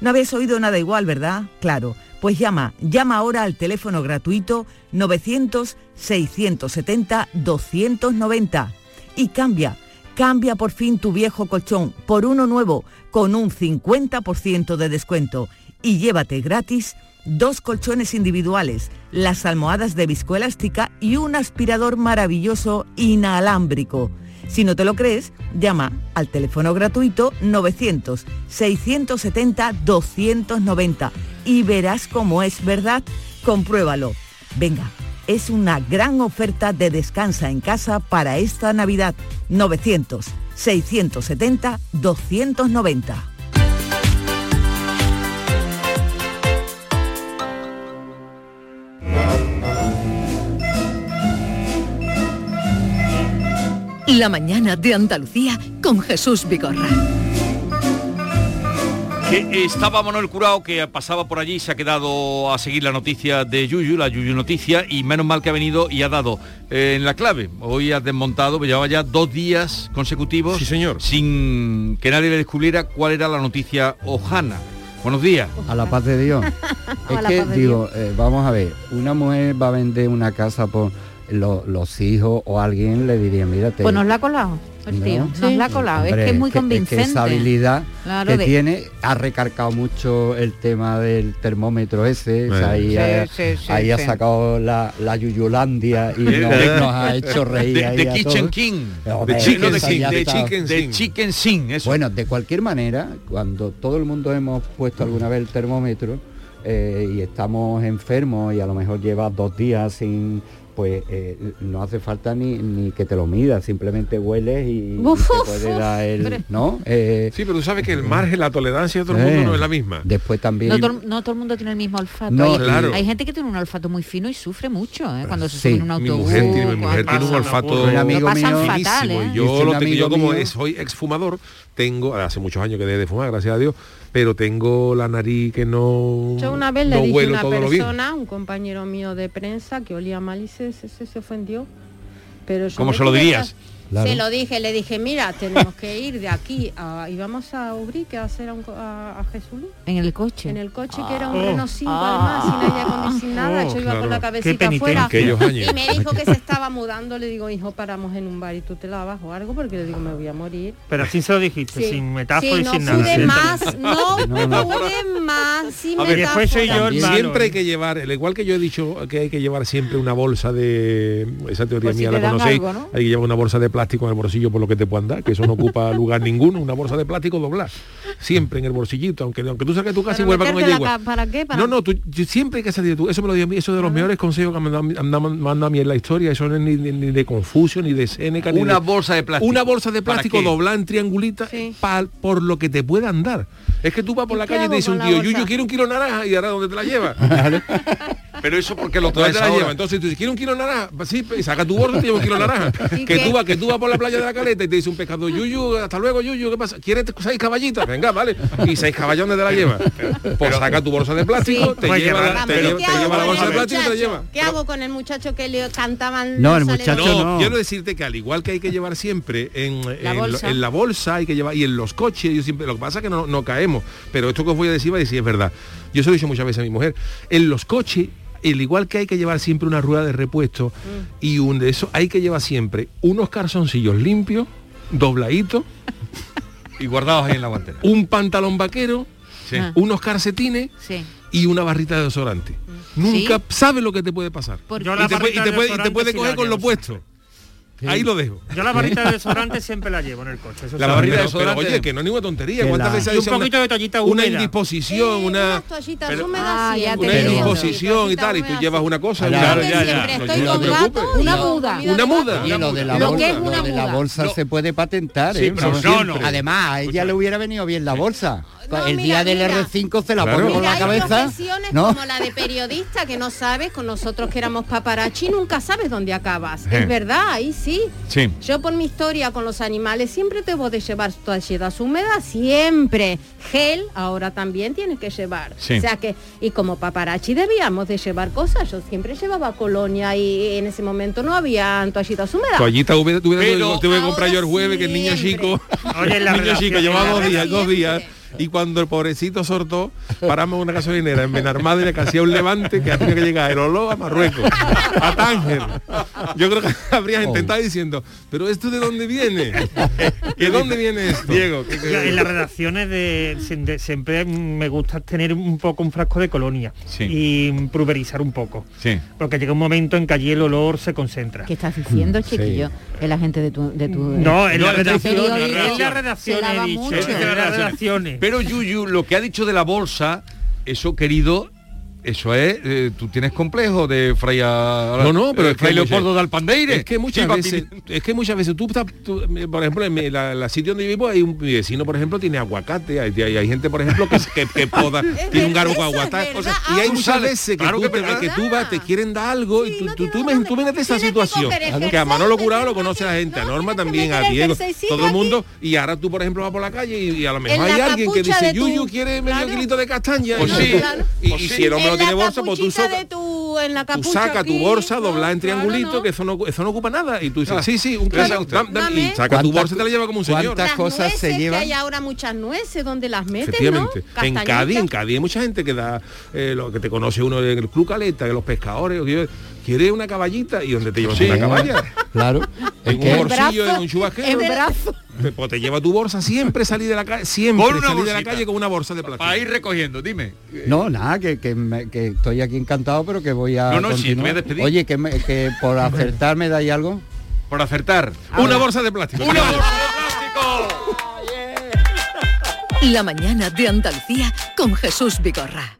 No habéis oído nada igual, ¿verdad? Claro. Pues llama, llama ahora al teléfono gratuito 900-670-290 y cambia, cambia por fin tu viejo colchón por uno nuevo con un 50% de descuento y llévate gratis dos colchones individuales, las almohadas de viscoelástica y un aspirador maravilloso inalámbrico. Si no te lo crees, llama al teléfono gratuito 900-670-290 y verás cómo es verdad. Compruébalo. Venga, es una gran oferta de descansa en casa para esta Navidad. 900-670-290. La mañana de Andalucía con Jesús Vigorra. Que estaba Manuel Curao que pasaba por allí, se ha quedado a seguir la noticia de Yuyu, la Yuyu noticia, y menos mal que ha venido y ha dado eh, en la clave. Hoy ha desmontado, llevaba ya dos días consecutivos Sí, señor. sin que nadie le descubriera cuál era la noticia Ojana. Buenos días. A la paz de Dios. Es que, digo, eh, vamos a ver, una mujer va a vender una casa por lo- los hijos o alguien le diría, mira, te- Pues nos la ha colado el ¿No? tío, nos la ha colado. Hombre, es que es muy que convincente. esa habilidad Claro, que de- tiene ha recargado mucho el tema del termómetro ese, o sea, ahí, Sí, ha, sí, sí, ahí ha sí. sacado la, la Yuyulandia y nos, ha hecho reír De, ahí de a Kitchen todos. King. De Chicken, ya de está. Chicken, de Chicken Sin, eso. Bueno, de cualquier manera, cuando todo el mundo hemos puesto alguna vez el termómetro eh, y estamos enfermos y a lo mejor llevas dos días sin pues eh, no hace falta ni, ni que te lo midas, simplemente hueles y, y Uf, te puede uf, dar el, hombre. ¿no? Eh, Sí, pero tú sabes que el margen, la tolerancia de todo el mundo eh, no es la misma. Después también No todo, no todo el mundo tiene el mismo olfato. No, hay, claro. hay gente que tiene un olfato muy fino y sufre mucho ¿eh? cuando se Sí. sube en un Mi autobús. mujer tiene, mi mujer cuando- tiene un olfato Un amigo pasan mío- fatal, ¿eh? y yo lo tengo yo como mío- soy exfumador tengo hace muchos años que dejé de fumar gracias a Dios pero tengo la nariz que no Yo una vez no le dije a una persona, un compañero mío de prensa, que olía mal y se, se, se- se ofendió. Pero ¿Cómo se lo dirías? Claro. Se lo dije, le dije, mira, tenemos que ir de aquí a, y vamos a Ubrique a hacer a, un co- a, a Jesús En el coche. en el coche que era un Oh. Renault 5 además, sin aire acondicionado, sin nada, Oh, yo iba claro. con la cabecita afuera. Y me dijo que se estaba mudando, le digo, hijo, paramos en un bar y tú te lavas o algo, porque le digo, me voy a morir. Pero así se lo dijiste, Sí. sin metáfora Sí, y no sin nada. pude más, no, No, no. pude más, sin A ver, después soy yo el metáfora. malo. siempre hay que llevar al igual que yo he dicho que hay que llevar siempre una bolsa de esa teoría Pues mía la conocéis algo, ¿no? hay que llevar una bolsa de plástico en el bolsillo por lo que te puedan dar que eso no ocupa lugar ninguno una bolsa de plástico doblar siempre en el bolsillito aunque aunque tú salgas de tu casa y vuelvas con ella la igual ca- ¿Para qué? Para- No, no, tú, yo- siempre hay que salir de tú. Eso me lo dio a mí, eso de los mejores consejos que me han dado- me han mandado a mí en la historia. Eso no es ni, ni- ni de Confucio, ni de Seneca, ni Una de- bolsa de plástico. Una bolsa de ¿Para plástico qué? doblada en triangulita Sí. pa- por lo que te puedan dar. Es que tú vas por ¿Y la calle y te dice un tío, bolsa? Yuyu, quiero un kilo de naranja y ahora ¿dónde te la llevas? Pero eso porque lo ¿Dónde traes te la ahora. llevas? Entonces tú dices, ¿quieres un kilo de naranja? Pues Sí, y saca tu bolsa y te lleva un kilo de naranja. ¿Y que tú vas, que tú vas por la playa de la caleta y te dice un pescado, Yuyu, hasta luego, Yuyu, ¿qué pasa? ¿Quieres seis caballitas? Venga, vale. Y seis caballos ¿dónde te la llevas? Pues saca tu bolsa de plástico, te Pues lleva, te lleva, ¿qué te hago lleva la con bolsa de el plástico y te la lleva. ¿Qué hago con el muchacho que le cantaban No, el muchacho? No, no. quiero decirte que al igual que hay que llevar siempre en, La en lo- bolsa. en la bolsa hay que llevar y en los coches, yo siempre, lo que pasa es que no, no caemos, pero esto que os voy a decir va a decir es verdad. Yo se lo he dicho muchas veces a mi mujer. En los coches, al igual que hay que llevar siempre una rueda de repuesto Mm. y un de eso, hay que llevar siempre unos calzoncillos limpios, dobladitos, Y guardados ahí en la guantera. un pantalón vaquero Sí. unos calcetines Sí. y una barrita de desodorante. Nunca ¿Sí? sabes lo que te puede pasar. Por- Y te, y te de puede, y te puede coger con lo llevo Ahí lo dejo. Yo la varita de desodorante siempre la llevo en el coche. Eso La sí. barrita de desodorante. oye, que no es ninguna tontería. ¿Cuántas la- veces ha Y un dicho una, poquito de toallita una húmeda. indisposición, una, unas toallitas pero- húmedas Ah, ya te una entiendo. indisposición y tal, y tú llevas una cosa. Claro, y- ya, ya. estoy no con gato y Una muda. Una muda. Oye, lo de la bolsa, una lo de la bolsa No. se puede patentar, Sí, ¿eh? pero no, no. Además, a ella le hubiera venido bien la bolsa. No, el mira, día del mira. R5 se la Claro. pone con Mira, la hay cabeza. profesiones ¿no? como la de periodista que no sabes, con nosotros que éramos paparazzi, nunca sabes dónde acabas. Eh. Es verdad, ahí sí. Sí. Yo por mi historia con los animales siempre debo de llevar toallitas húmedas, siempre. Gel, ahora también tienes que llevar. Sí. O sea que, y como paparazzi debíamos de llevar cosas. Yo siempre llevaba colonia y en ese momento no había toallitas húmedas. Toallita húmeda, tuve, que comprar yo el jueves, que el niño chico, Oye, la el niño chico llevaba dos días, dos siempre. Y cuando el pobrecito sortó, paramos una gasolinera en Benarmádena que hacía un levante que hacía que llegar el olor a Marruecos, a Tánger. Yo creo que habrías intentado diciendo, pero ¿esto de dónde viene? ¿De dónde viene esto? Diego, ¿qué- qué- Yo en las redacciones de, de- siempre me gusta tener un poco un frasco de colonia Sí. y pulverizar un poco. Sí. Porque llega un momento en que allí el olor se concentra. ¿Qué estás diciendo, Sí. chiquillo? Es la gente de tu... De tu No, en No, la en redacción, en la redacción he dicho, en las redacciones. Pero Yuyu, lo que ha dicho de la bolsa, eso querido, eso es, eh, tú tienes complejo de Fray No, no, pero eh, es que Fray muchas- Leopoldo de Alpandeire. Es que muchas Sí, veces, es que muchas veces tú estás, tú, eh, por ejemplo, en la, la sitio donde yo vivo hay un mi vecino, por ejemplo, tiene aguacate, hay, hay- hay gente, por ejemplo, que, que, que poda, tiene un garbo con eso es aguacate. y hay Ah, muchas veces que, Claro tú, que te- que tú vas, te quieren dar algo y tú, no tú, tú, de esa que situación. Que a Manolo Curado lo conoce que- la gente, a no, Norma que también, a Diego, todo el mundo. Y ahora tú, por ejemplo, vas por la calle y, a lo mejor hay alguien que dice, Yuyu quiere medio kilito de castaña. Pues Y- sí, si el hombre no En tiene bolsa, pues tú de tu, en la tú capucha saca tu bolsa ¿no? doblada en triangulito ¿no? que eso no eso no ocupa nada y tú dices Claro. sí sí un Claro. y saca tu ¿Cuántas bolsa y te la lleva como un señor cuántas cosas se que llevan? hay ahora muchas nueces donde las meten, efectivamente ¿no? en Cádiz en. Cádiz hay mucha gente que da eh, lo que te conoce uno en el club caleta que los pescadores que quiere una caballita y donde te llevas Sí. una caballa Claro. Es en un bolsillo en un chubasquero En brazo. pues te lleva tu bolsa siempre salir de la calle siempre una salir de la bolsita. calle con una bolsa de plástico Para ir recogiendo, dime. No, nada, que, que, me- que estoy aquí encantado, pero que voy a No, no, sí, me voy a despedir. Oye, que, me- que por acertar me dais algo. Por acertar. una bolsa de plástico ¡Una bolsa de plástico! La mañana de Andalucía con Jesús Vigorra.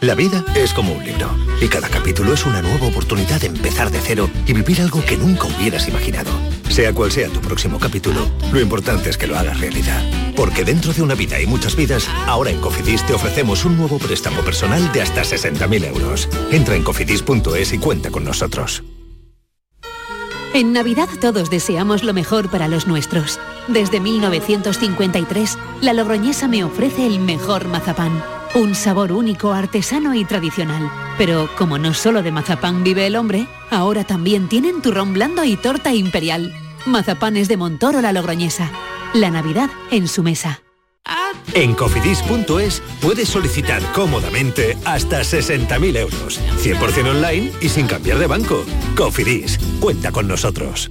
La vida es como un libro y cada capítulo es una nueva oportunidad de empezar de cero y vivir algo que nunca hubieras imaginado. Sea cual sea tu próximo capítulo, lo importante es que lo hagas realidad. Porque dentro de una vida y muchas vidas, ahora en Cofidis te ofrecemos un nuevo préstamo personal de hasta 60.000 euros. Entra en cofidis.es y cuenta con nosotros. En Navidad todos deseamos lo mejor para los nuestros. Desde 1953, la Logroñesa me ofrece el mejor mazapán. Un sabor único, artesano y tradicional. Pero como no solo de mazapán vive el hombre, ahora también tienen turrón blando y torta imperial. Mazapanes de Montoro la Logroñesa. La Navidad en su mesa. En cofidis.es puedes solicitar cómodamente hasta 60.000 euros. 100% online y sin cambiar de banco. Cofidis, cuenta con nosotros.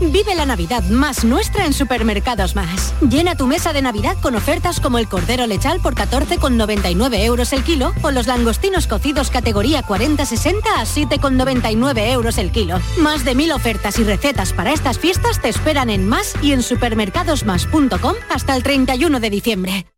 Vive la Navidad más nuestra en Supermercados Más. Llena tu mesa de Navidad con ofertas como el cordero lechal por 14,99 euros el kilo o los langostinos cocidos categoría 40-60 a 7,99 euros el kilo. Más de mil ofertas y recetas para estas fiestas te esperan en Más y en supermercadosmas.com hasta el 31 de diciembre.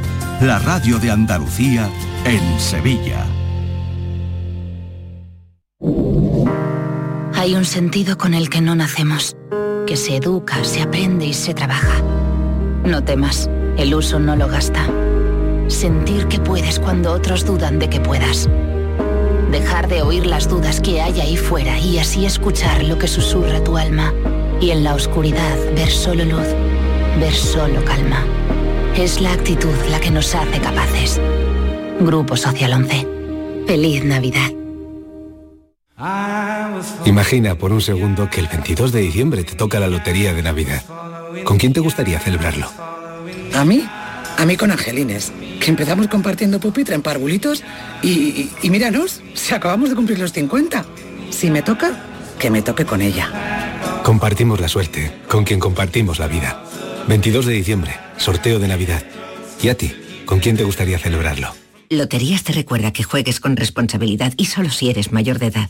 la radio de Andalucía en Sevilla. Hay un sentido con el que no nacemos, que se educa, se aprende y se trabaja. No temas, el uso no lo gasta. Sentir que puedes cuando otros dudan de que puedas. Dejar de oír las dudas que hay ahí fuera y así escuchar lo que susurra tu alma. Y en la oscuridad ver solo luz, ver solo calma. Es la actitud la que nos hace capaces. Grupo Social 11. Feliz Navidad. Imagina por un segundo que el 22 de diciembre te toca la lotería de Navidad. ¿Con quién te gustaría celebrarlo? ¿A mí? A mí con Angelines, que empezamos compartiendo pupitre en parvulitos y, y, y míranos, si acabamos de cumplir los 50. Si me toca, que me toque con ella. Compartimos la suerte, con quien compartimos la vida. 22 de diciembre, sorteo de Navidad. ¿Y a ti? ¿Con quién te gustaría celebrarlo? Loterías te recuerda que juegues con responsabilidad y solo si eres mayor de edad.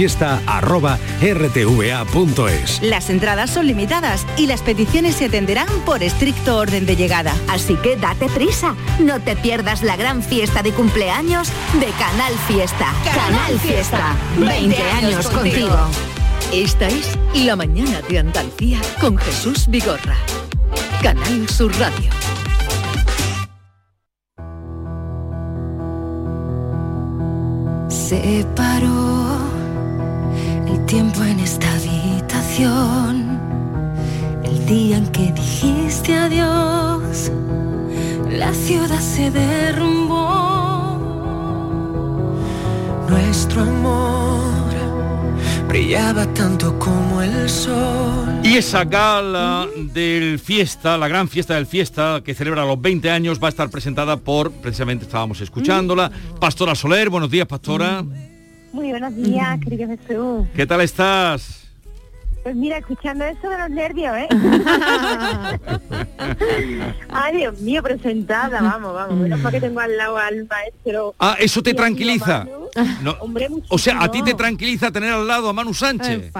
canalfiesta.rtva.es. Las entradas son limitadas y las peticiones se atenderán por estricto orden de llegada. Así que date prisa, no te pierdas la gran fiesta de cumpleaños de Canal Fiesta. Canal Fiesta, 20 años contigo. Esta es La Mañana de Andalucía con Jesús Vigorra. Canal Sur Radio. Se paró tiempo en esta habitación. El día en que dijiste adiós, la ciudad se derrumbó. Nuestro amor brillaba tanto como el sol. Y esa gala del fiesta, la gran fiesta del fiesta que celebra los 20 años, va a estar presentada por, precisamente estábamos escuchándola, Pastora Soler. Buenos días, Pastora. Muy buenos días, querido Jesús. ¿Qué tal estás? Pues mira, escuchando eso de los nervios, ¿eh? Ay, Dios mío, presentada, vamos, vamos. Menos mal que tengo al lado al maestro. Ah, ¿eso te tranquiliza? Manu. No. Hombre, O sea, ¿a ti te tranquiliza tener al lado a Manu Sánchez?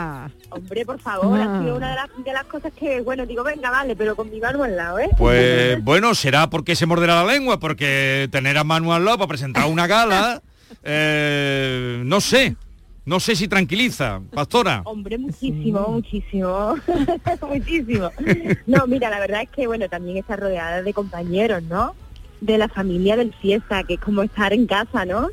Hombre, por favor, ha sido una de las, de las cosas que, bueno, digo, venga, vale, pero con mi mano al lado, ¿eh? Pues bueno, será porque se morderá la lengua, porque tener a Manu al lado para presentar una gala, eh, no sé, no sé si tranquiliza, Pastora. Hombre, muchísimo, muchísimo, muchísimo. No, mira, la verdad es que, bueno, también está rodeada de compañeros, ¿no? De la familia del fiesta, que es como estar en casa, ¿no?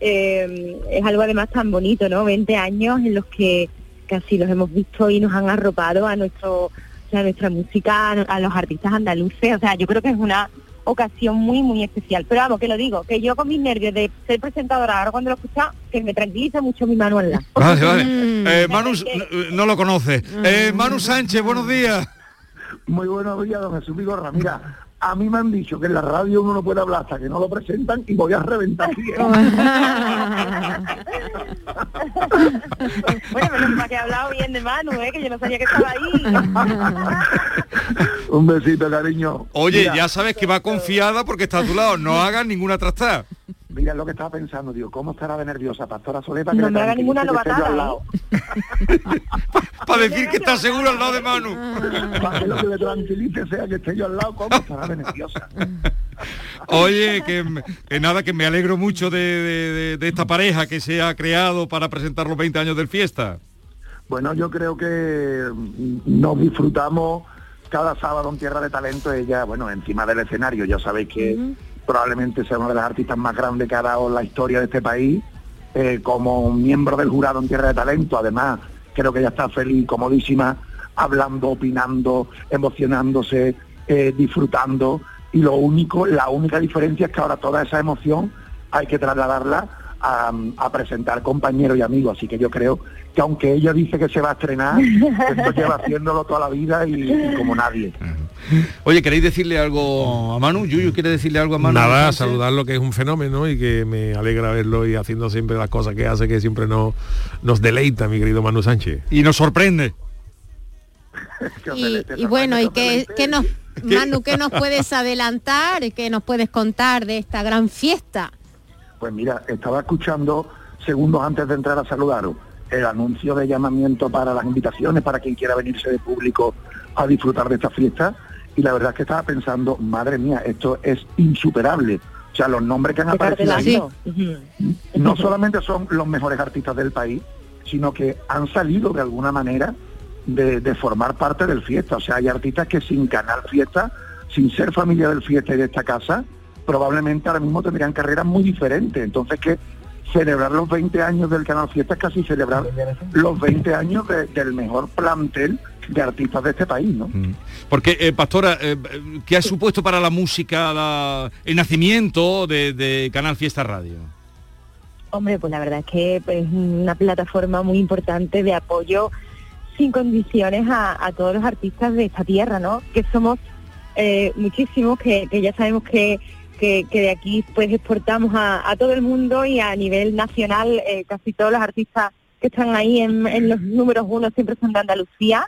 Eh, es algo además tan bonito, ¿no? 20 años en los que casi los hemos visto y nos han arropado a nuestro, a nuestra música, a los artistas andaluces. O sea, yo creo que es una ocasión muy, muy especial. Pero vamos, que lo digo, que yo con mis nervios de ser presentadora, ahora cuando lo escucha, que me tranquiliza mucho mi Manuela. Vale, vale. Eh, Manu n- no lo conoce. Eh, Manu Sánchez, buenos días. Muy buenos días, don Jesús Vigorra. Mira, a mí me han dicho que en la radio uno no puede hablar hasta que no lo presentan y voy a reventar aquí. bueno, menos mal que he hablado bien de Manu, ¿eh? que yo no sabía que estaba ahí. Un besito, cariño. Oye, Mira, ya sabes que va confiada porque está a tu lado. No hagas ninguna trastada. Mira lo que estaba pensando, digo, ¿cómo estará de nerviosa Pastora Soleta? No me haga ninguna novatada. Para decir que está seguro al lado de Manu. Para que lo que me tranquilice sea que esté yo al lado, ¿cómo estará de nerviosa? Oye, que, que nada, que me alegro mucho de, de- de- de esta pareja que se ha creado para presentar los 20 años del fiesta. Bueno, yo creo que mm, nos disfrutamos cada sábado en Tierra de Talento. Ella, bueno, encima del escenario, ya sabéis que probablemente sea una de las artistas más grandes que ha dado la historia de este país, eh, como miembro del jurado en Tierra de Talento, además creo que ella está feliz, comodísima, hablando, opinando, emocionándose, eh, disfrutando, y lo único, la única diferencia es que ahora toda esa emoción hay que trasladarla a, a presentar compañeros y amigos, así que yo creo que aunque ella dice que se va a estrenar, esto lleva haciéndolo toda la vida y, y como nadie. Oye, ¿queréis decirle algo a Manu? Yuyu, ¿quiere decirle algo a Manu? Nada, saludarlo que es un fenómeno y que me alegra verlo y haciendo siempre las cosas que hace, que siempre nos, nos deleita, mi querido Manu Sánchez. Y nos sorprende. Y, y bueno, ¿y qué, qué nos, Manu, qué nos puedes adelantar? ¿Qué nos puedes contar de esta gran fiesta? Pues mira, estaba escuchando segundos antes de entrar a saludaros el anuncio de llamamiento para las invitaciones para quien quiera venirse de público a disfrutar de esta fiesta y la verdad es que estaba pensando, madre mía, esto es insuperable. O sea, los nombres que han aparecido ahí no solamente son los mejores artistas del país, sino que han salido de alguna manera de, de formar parte del fiesta. O sea, hay artistas que sin Canal Fiesta, sin ser familia del fiesta y de esta casa, probablemente ahora mismo tendrían carreras muy diferentes. Entonces que celebrar los 20 años del Canal Fiesta es casi celebrar los 20 años de- del mejor plantel de artistas de este país, ¿no? Porque, eh, Pastora, eh, ¿qué ha supuesto para la música la- el nacimiento de, de Canal Fiesta Radio? Hombre, pues la verdad es que es una plataforma muy importante de apoyo sin condiciones a, a todos los artistas de esta tierra, ¿no? Que somos eh, muchísimos, que, que ya sabemos que, que, que de aquí pues exportamos a, a todo el mundo y a nivel nacional eh, casi todos los artistas que están ahí en, en los números uno siempre son de Andalucía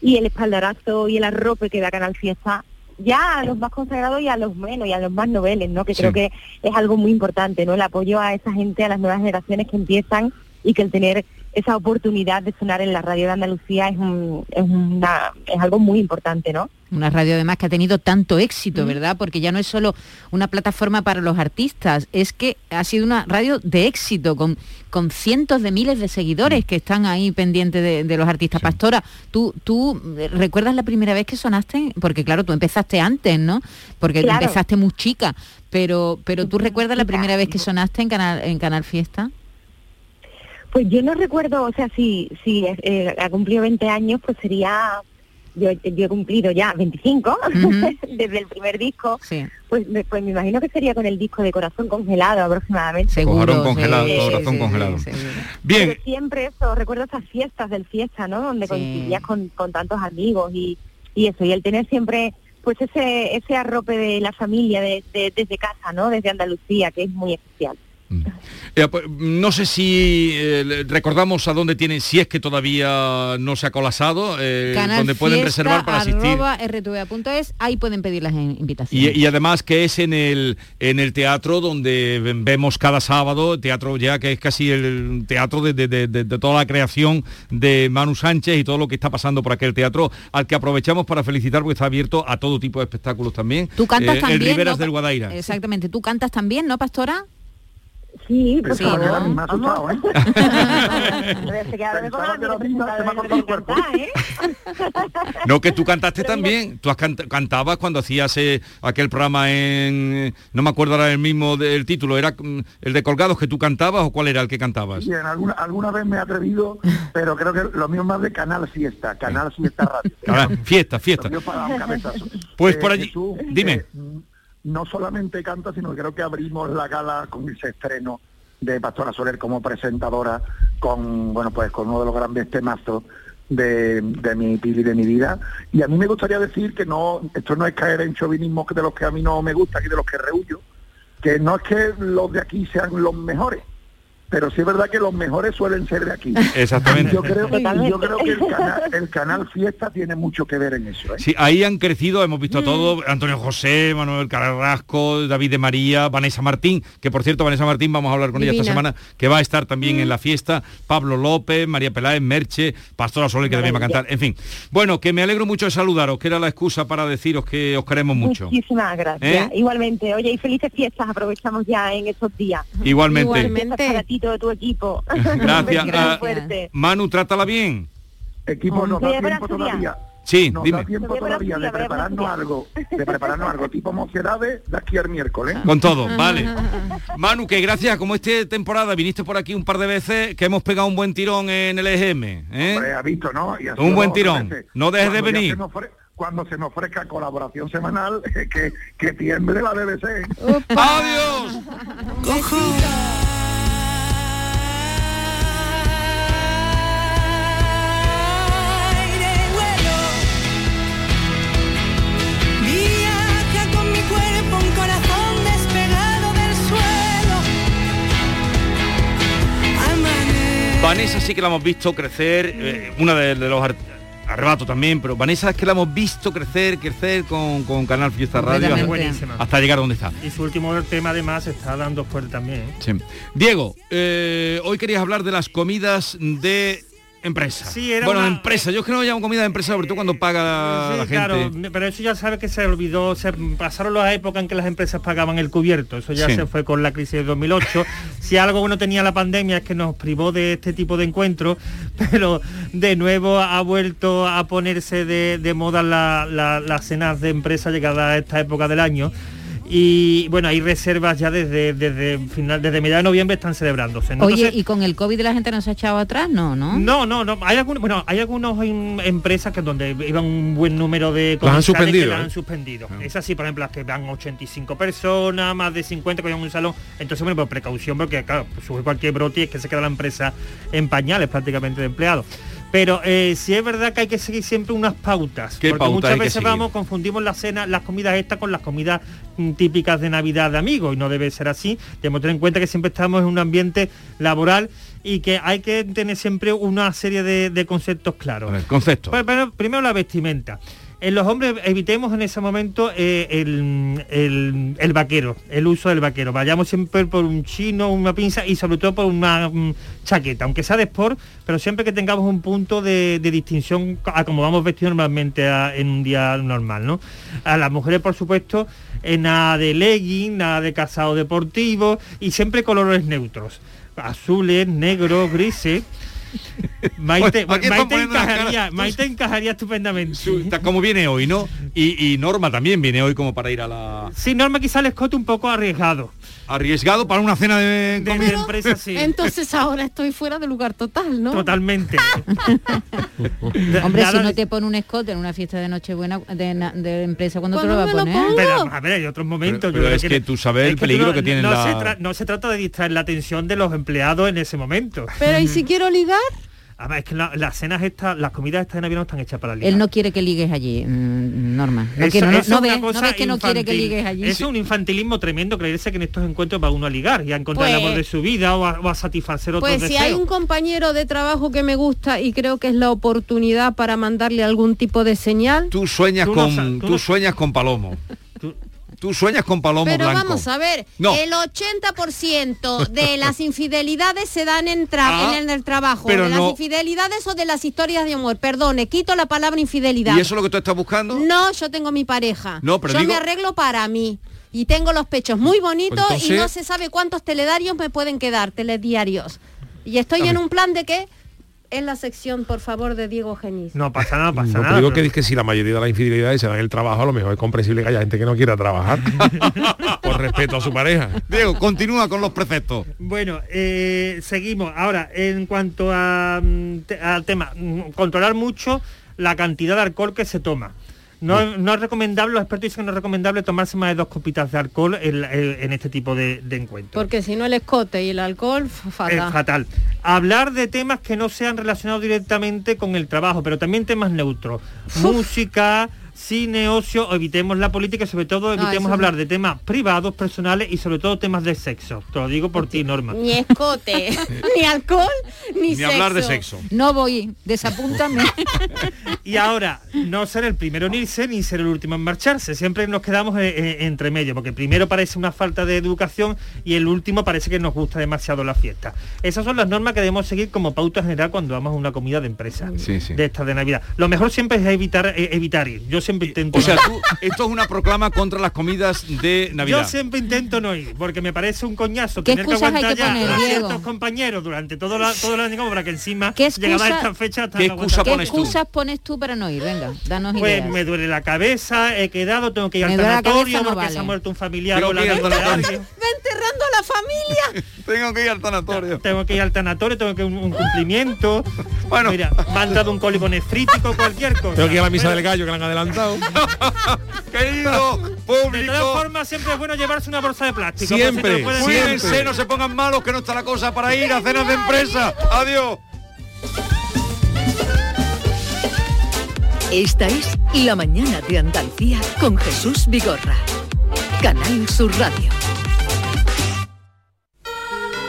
y el espaldarazo y el arrope que da Canal Fiesta ya a los más consagrados y a los menos y a los más noveles, ¿no? Que Sí. creo que es algo muy importante, ¿no? El apoyo a esa gente, a las nuevas generaciones que empiezan y que el tener esa oportunidad de sonar en la radio de Andalucía es, un- es, una, es algo muy importante, ¿no? Una radio además que ha tenido tanto éxito, ¿verdad? Porque ya no es solo una plataforma para los artistas, es que ha sido una radio de éxito, con, con cientos de miles de seguidores que están ahí pendientes de, de los artistas. Pastora, ¿tú, ¿tú eh, recuerdas la primera vez que sonaste? Porque claro, tú empezaste antes, ¿no? Porque Claro. empezaste muy chica, pero, pero ¿tú recuerdas la primera vez que sonaste en Canal, en Canal Fiesta? Pues yo no recuerdo, o sea, si, si eh, ha cumplido 20 años, pues sería, yo, yo he cumplido ya 25 desde el primer disco, Sí. pues, me- pues me imagino que sería con el disco de Corazón Congelado aproximadamente. Seguro, Corazón congelado, sí, corazón sí, congelado. sí, Bien. Pero siempre eso, recuerdo esas fiestas del fiesta, ¿no? Donde coincidías con, con tantos amigos y, y eso, y el tener siempre pues ese ese arrope de la familia de, de- desde casa, ¿no? Desde Andalucía, que es muy especial. Eh, pues, no sé si eh, recordamos a dónde tienen, si es que todavía no se ha colapsado, eh, donde pueden reservar para asistir. rtva.es, ahí pueden pedir las in- invitaciones. Y, y además que es en el en el teatro donde ve- vemos cada sábado, teatro ya que es casi el teatro de, de- de- toda la creación de Manu Sánchez y todo lo que está pasando por aquel teatro, al que aprovechamos para felicitar porque está abierto a todo tipo de espectáculos también. Tú cantas también. El Riberas ¿no? del Guadaira. Exactamente. ¿Tú cantas también, no, Pastora? Sí, por favor. favor. Me ha asustado, ¿eh? No, que tú cantaste también. Tú has cant- cantabas cuando hacías eh, aquel programa en... No me acuerdo ahora el mismo del título. ¿Era el de Colgados que tú cantabas o cuál era el que cantabas? Bien, alguna, alguna vez me he atrevido, pero creo que lo mío es más de Canal Fiesta, Canal Fiesta Radio. Fiesta, fiesta. Para un. Pues Eh, por allí, Jesús, dime. eh, no solamente canta, sino que creo que abrimos la gala con ese estreno de Pastora Soler como presentadora con, bueno, pues con uno de los grandes temazos de, de mi pili de mi vida. Y a mí me gustaría decir que no, esto no es caer en chauvinismo de los que a mí no me gustan y de los que rehuyo, que no es que los de aquí sean los mejores, pero sí es verdad que los mejores suelen ser de aquí. Exactamente. Yo creo, yo que el canal, el canal Fiesta tiene mucho que ver en eso. ¿eh? Sí, ahí han crecido, hemos Mm. visto a todos, Antonio José, Manuel Carrasco, David de María, Vanessa Martín, que por cierto, Vanessa Martín, vamos a hablar con ella esta semana, que va a estar también Mm. en la fiesta, Pablo López, María Peláez, Merche, Pastora Soler, que también va a cantar, en fin. Bueno, que me alegro mucho de saludaros, que era la excusa para deciros que os queremos mucho. Muchísimas gracias. ¿Eh? Igualmente, oye, y felices fiestas, aprovechamos ya en estos días. Igualmente. Igualmente. Para ti, todo tu equipo. Gracias. Ah, fuerte. Manu, trátala bien. Equipo nos da tiempo todavía. Sí, Nos dime. da tiempo todavía de prepararnos algo, de prepararnos algo tipo mocedades de aquí al miércoles. Con todo, vale. Manu, que gracias, como esta temporada viniste por aquí un par de veces, que hemos pegado un buen tirón en el EGM. ¿eh? Hombre, ha visto, ¿no? Y ha Un buen tirón. veces. No dejes de Cuando venir. se nos ofre- Cuando se nos ofrezca colaboración semanal, que, que tiemble la BBC. ¡Adiós! Vanessa sí que la hemos visto crecer, eh, una de, de los ar- arrebatos también, pero Vanessa es que la hemos visto crecer, crecer con, con Canal Fiesta Radio hasta, Buenísima. hasta llegar donde está. Y su último tema además está dando fuerte también. ¿eh? Sí. Diego, eh, hoy querías hablar de las comidas de empresa. Sí, era bueno, una- empresa. Yo es que no llamo comida de empresa, sobre todo cuando paga la, Sí, la claro, gente. pero eso ya sabe que se olvidó, se pasaron las épocas en que las empresas pagaban el cubierto, eso ya Sí. se fue con la crisis de 2008. si algo bueno tenía la pandemia es que nos privó de este tipo de encuentros, pero de nuevo ha vuelto a ponerse de, de moda la- la- las cenas de empresa llegada a esta época del año. Y bueno, hay reservas ya desde, desde final, desde mediados de noviembre están celebrándose. ¿no? Oye, Entonces- ¿y con el COVID la gente no se ha echado atrás? No, ¿no? no, no, no. Hay algunos, bueno, hay algunas empresas que donde iban un buen número de Las han comensales suspendido, que las ¿eh? han suspendido. Es así, por ejemplo, las que van 85 personas, más de 50 que vayan a un salón. Entonces, bueno, por precaución, porque claro, pues, sube cualquier brote y es que se queda la empresa en pañales prácticamente de empleados. Pero eh, sí es verdad que hay que seguir siempre unas pautas. ¿Qué porque muchas veces vamos, confundimos las cenas, las comidas estas con las comidas mm, típicas de Navidad de amigos y no debe ser así. Debemos tener en cuenta que siempre estamos en un ambiente laboral y que hay que tener siempre una serie de, de conceptos claros. Ver, concepto. Pues, bueno, primero la vestimenta. En los hombres evitemos en ese momento eh, el, el- el vaquero, el uso del vaquero. Vayamos siempre por un chino, una pinza y sobre todo por una mm, chaqueta, aunque sea de sport, pero siempre que tengamos un punto de, de distinción a como vamos vestidos normalmente en un día normal, ¿no? A las mujeres, por supuesto, eh, nada de legging, nada de calzado deportivo y siempre colores neutros. Azules, negros, grises. Maite, Pues, Maite encajaría. Maite encajaría estupendamente. Como viene hoy, ¿no? Y, y Norma también viene hoy como para ir a la... Sí, Norma quizá el escote un poco arriesgado. Arriesgado para una cena de De, comida. de empresa, sí. Entonces ahora estoy fuera de lugar total, ¿no? Totalmente. Hombre, Nada si no de- te pone un escote en una fiesta de Nochebuena de, na- de empresa, ¿cuándo te lo va a ¿Cuándo me lo poner? Pero, a ver, hay otros momentos. Pero- pero creo es que tú sabes el peligro no- que tienen no la- Se tra- no se trata de distraer la atención de los empleados en ese momento. Pero ¿y si quiero ligar? Además, es que la- las cenas estas, las comidas estas de Navidad no están hechas para ligar. Él no quiere que ligues allí, mm, Norma. No, Eso- ves, ves que no quiere que ligues allí. Es un infantilismo tremendo creerse que en estos encuentros va uno a ligar y a encontrar el Pues- amor de su vida o a, o a satisfacer otros Pues si deseos. hay un compañero de trabajo que me gusta y creo que es la oportunidad para mandarle algún tipo de señal. Tú sueñas Tú con tú sueñas con palomo. Tú sueñas con palomo Pero blanco. vamos a ver, No. el 80% de las infidelidades se dan en, Ah, en el trabajo. pero de las no- infidelidades o de las historias de amor. Perdone, quito la palabra infidelidad. ¿Y eso es lo que tú estás buscando? No, yo tengo mi pareja. No, pero yo digo- me arreglo para mí. Y tengo los pechos muy bonitos y no se sabe cuántos telediarios me pueden quedar, telediarios. Y estoy en un plan de que en la sección, por favor, de Diego Genís. No pasa nada, pasa No, pero nada. digo pero- que, es que si la mayoría de las infidelidades se dan en el trabajo, a lo mejor es comprensible que haya gente que no quiera trabajar. por respeto a su pareja. Diego, continúa con los preceptos. Bueno, eh, seguimos. Ahora, en cuanto a, mm, te- al tema, mm, controlar mucho la cantidad de alcohol que se toma. No, no es recomendable, los expertos dicen que no es recomendable tomarse más de dos copitas de alcohol en, en- este tipo de, de encuentros. Porque si no el escote y el alcohol, fatal. Es fatal. Hablar de temas que no sean relacionados directamente con el trabajo, pero también temas neutros. Música, cine, ocio, evitemos la política y sobre todo No, evitemos hablar no. de temas privados, personales y sobre todo temas de sexo. Te lo digo por ti, Norma. Ni escote, ni alcohol, ni, sexo. No voy, desapúntame. Y ahora, no ser el primero en irse ni ser el último en marcharse. Siempre nos quedamos eh, eh, entre medio, porque primero parece una falta de educación y el último parece que nos gusta demasiado la fiesta. Esas son las normas que debemos seguir como pauta general cuando vamos a una comida de empresa, Sí, sí. de esta de Navidad. Lo mejor siempre es evitar, eh, evitar ir. Yo siempre siempre intento. O sea, tú, esto es una proclama contra las comidas de Navidad. Yo siempre intento no ir, porque me parece un coñazo ¿Qué tener que aguantar que ya poner, a Diego? ciertos compañeros durante todo, la, todo el año como para que encima ¿Qué llegaba excusa- esta fecha hasta ¿Qué excusa aguantar. ¿Qué excusas pones tú para no ir? Venga, danos Pues ideas. me duele la cabeza, he quedado, tengo que ir Me al tanatorio no porque vale. se ha muerto un familiar con la tanatorio. sanitaria. enterrando a la familia. Tengo que ir al tanatorio. Tengo que ir al tanatorio, tengo que un, un cumplimiento. Bueno, mira, me han dado un cólico nefrítico, cualquier cosa. Tengo que ir a la misa Pero- del gallo que la han adelantado. Querido De público. todas formas, siempre es bueno llevarse una bolsa de plástico. Siempre, no se pongan malos, que no está la cosa para ir a cenas de empresa. Adiós. Esta es La mañana de Andalucía con Jesús Vigorra. Canal Sur Radio.